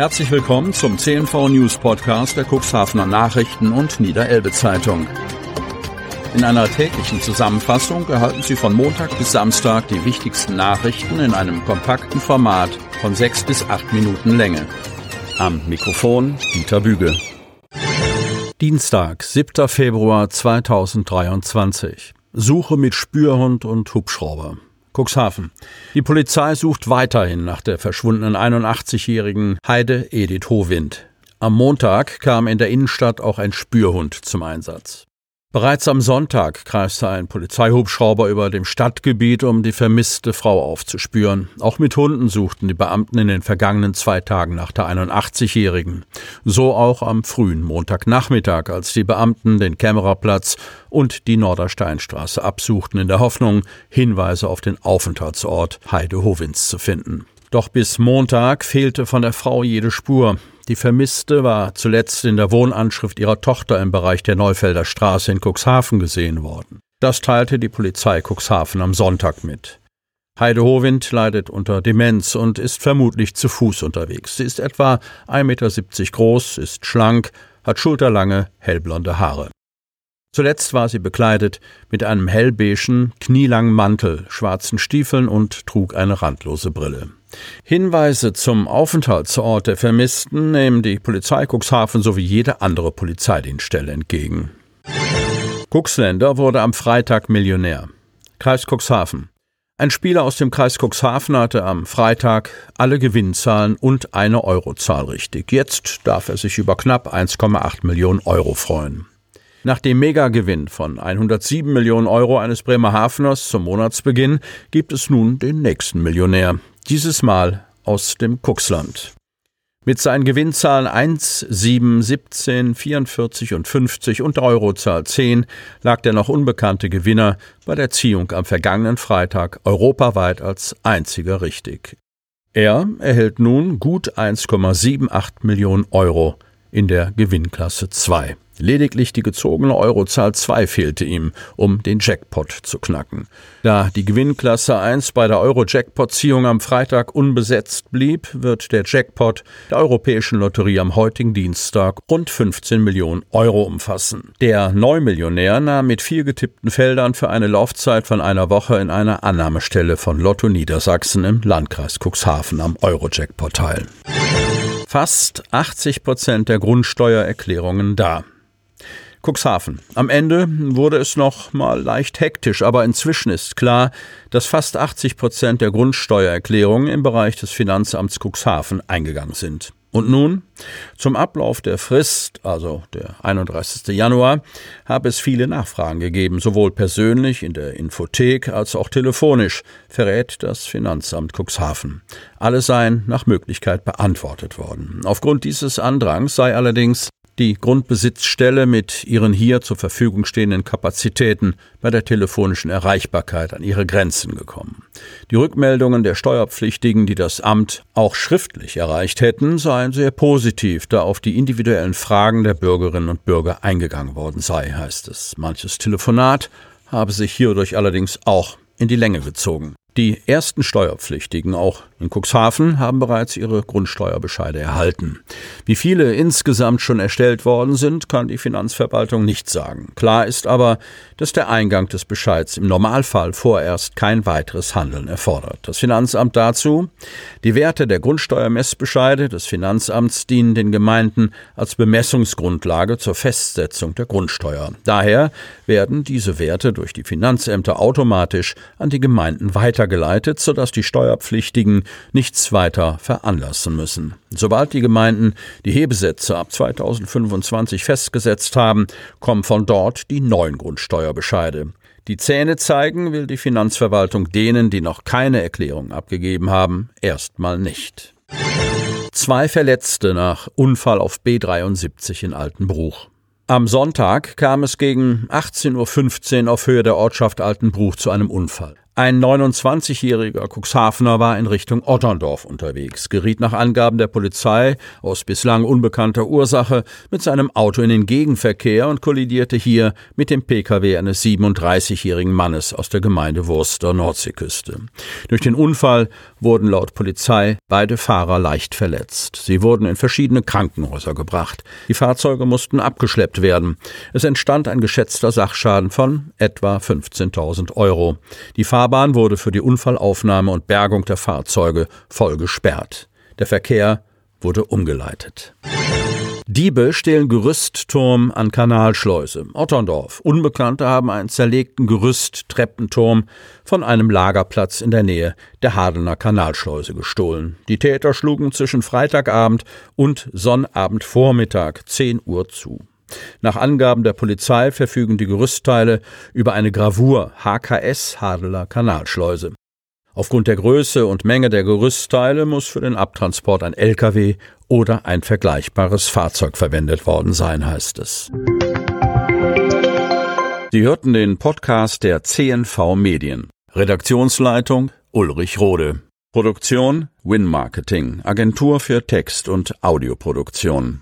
Herzlich willkommen zum CNV News Podcast der Cuxhavener Nachrichten und Niederelbe Zeitung. In einer täglichen Zusammenfassung erhalten Sie von Montag bis Samstag die wichtigsten Nachrichten in einem kompakten Format von sechs bis acht Minuten Länge. Am Mikrofon Dieter Büge. Dienstag, 7. Februar 2023. Suche mit Spürhund und Hubschrauber. Cuxhaven. Die Polizei sucht weiterhin nach der verschwundenen 81-jährigen Heide Edith Hohwind. Am Montag kam in der Innenstadt auch ein Spürhund zum Einsatz. Bereits am Sonntag kreiste ein Polizeihubschrauber über dem Stadtgebiet, um die vermisste Frau aufzuspüren. Auch mit Hunden suchten die Beamten in den vergangenen zwei Tagen nach der 81-Jährigen. So auch am frühen Montagnachmittag, als die Beamten den Kämmererplatz und die Nordersteinstraße absuchten, in der Hoffnung, Hinweise auf den Aufenthaltsort Heide Hovins zu finden. Doch bis Montag fehlte von der Frau jede Spur. Die Vermisste war zuletzt in der Wohnanschrift ihrer Tochter im Bereich der Neufelder Straße in Cuxhaven gesehen worden. Das teilte die Polizei Cuxhaven am Sonntag mit. Heide Howind leidet unter Demenz und ist vermutlich zu Fuß unterwegs. Sie ist etwa 1,70 Meter groß, ist schlank, hat schulterlange, hellblonde Haare. Zuletzt war sie bekleidet mit einem hellbeigen, knielangen Mantel, schwarzen Stiefeln und trug eine randlose Brille. Hinweise zum Aufenthaltsort der Vermissten nehmen die Polizei Cuxhaven sowie jede andere Polizeidienststelle entgegen. Cuxländer wurde am Freitag Millionär. Kreis Cuxhaven. Ein Spieler aus dem Kreis Cuxhaven hatte am Freitag alle Gewinnzahlen und eine Eurozahl richtig. Jetzt darf er sich über knapp 1,8 Millionen Euro freuen. Nach dem Megagewinn von 107 Millionen Euro eines Bremerhaveners zum Monatsbeginn gibt es nun den nächsten Millionär dieses Mal aus dem Kuxland. Mit seinen Gewinnzahlen 1, 7, 17, 44 und 50 und der Eurozahl 10 lag der noch unbekannte Gewinner bei der Ziehung am vergangenen Freitag europaweit als einziger richtig. Er erhält nun gut 1,78 Millionen Euro in der Gewinnklasse 2. Lediglich die gezogene Eurozahl 2 fehlte ihm, um den Jackpot zu knacken. Da die Gewinnklasse 1 bei der Euro-Jackpot-Ziehung am Freitag unbesetzt blieb, wird der Jackpot der Europäischen Lotterie am heutigen Dienstag rund 15 Millionen Euro umfassen. Der Neumillionär nahm mit vier getippten Feldern für eine Laufzeit von einer Woche in einer Annahmestelle von Lotto Niedersachsen im Landkreis Cuxhaven am Euro-Jackpot teil. Fast 80 Prozent der Grundsteuererklärungen da. Cuxhaven. Am Ende wurde es noch mal leicht hektisch, aber inzwischen ist klar, dass fast 80 Prozent der Grundsteuererklärungen im Bereich des Finanzamts Cuxhaven eingegangen sind. Und nun, zum Ablauf der Frist, also der 31. Januar, habe es viele Nachfragen gegeben, sowohl persönlich in der Infothek als auch telefonisch, verrät das Finanzamt Cuxhaven. Alle seien nach Möglichkeit beantwortet worden. Aufgrund dieses Andrangs sei allerdings die Grundbesitzstelle mit ihren hier zur Verfügung stehenden Kapazitäten bei der telefonischen Erreichbarkeit an ihre Grenzen gekommen. Die Rückmeldungen der Steuerpflichtigen, die das Amt auch schriftlich erreicht hätten, seien sehr positiv, da auf die individuellen Fragen der Bürgerinnen und Bürger eingegangen worden sei, heißt es. Manches Telefonat habe sich hierdurch allerdings auch in die Länge gezogen. Die ersten Steuerpflichtigen, auch in Cuxhaven, haben bereits ihre Grundsteuerbescheide erhalten. Wie viele insgesamt schon erstellt worden sind, kann die Finanzverwaltung nicht sagen. Klar ist aber, dass der Eingang des Bescheids im Normalfall vorerst kein weiteres Handeln erfordert. Das Finanzamt dazu, die Werte der Grundsteuermessbescheide des Finanzamts dienen den Gemeinden als Bemessungsgrundlage zur Festsetzung der Grundsteuer. Daher werden diese Werte durch die Finanzämter automatisch an die Gemeinden weiter weitergeleitet, sodass die Steuerpflichtigen nichts weiter veranlassen müssen. Sobald die Gemeinden die Hebesätze ab 2025 festgesetzt haben, kommen von dort die neuen Grundsteuerbescheide. Die Zähne zeigen will die Finanzverwaltung denen, die noch keine Erklärung abgegeben haben, erstmal nicht. Zwei Verletzte nach Unfall auf B73 in Altenbruch. Am Sonntag kam es gegen 18.15 Uhr auf Höhe der Ortschaft Altenbruch zu einem Unfall. Ein 29-jähriger Cuxhavener war in Richtung Otterndorf unterwegs, geriet nach Angaben der Polizei aus bislang unbekannter Ursache mit seinem Auto in den Gegenverkehr und kollidierte hier mit dem Pkw eines 37-jährigen Mannes aus der Gemeinde Wurster Nordseeküste. Durch den Unfall wurden laut Polizei beide Fahrer leicht verletzt. Sie wurden in verschiedene Krankenhäuser gebracht. Die Fahrzeuge mussten abgeschleppt werden. Es entstand ein geschätzter Sachschaden von etwa 15.000 Euro. Die Fahrbahn wurde für die Unfallaufnahme und Bergung der Fahrzeuge voll gesperrt. Der Verkehr wurde umgeleitet. Diebe stehlen Gerüstturm an Kanalschleuse. Otterndorf. Unbekannte haben einen zerlegten Gerüsttreppenturm von einem Lagerplatz in der Nähe der Hadener Kanalschleuse gestohlen. Die Täter schlugen zwischen Freitagabend und Sonnabendvormittag 10 Uhr zu. Nach Angaben der Polizei verfügen die Gerüstteile über eine Gravur HKS Hadeler Kanalschleuse. Aufgrund der Größe und Menge der Gerüstteile muss für den Abtransport ein LKW oder ein vergleichbares Fahrzeug verwendet worden sein, heißt es. Sie hörten den Podcast der CNV Medien. Redaktionsleitung Ulrich Rode. Produktion Win Marketing, Agentur für Text- und Audioproduktion.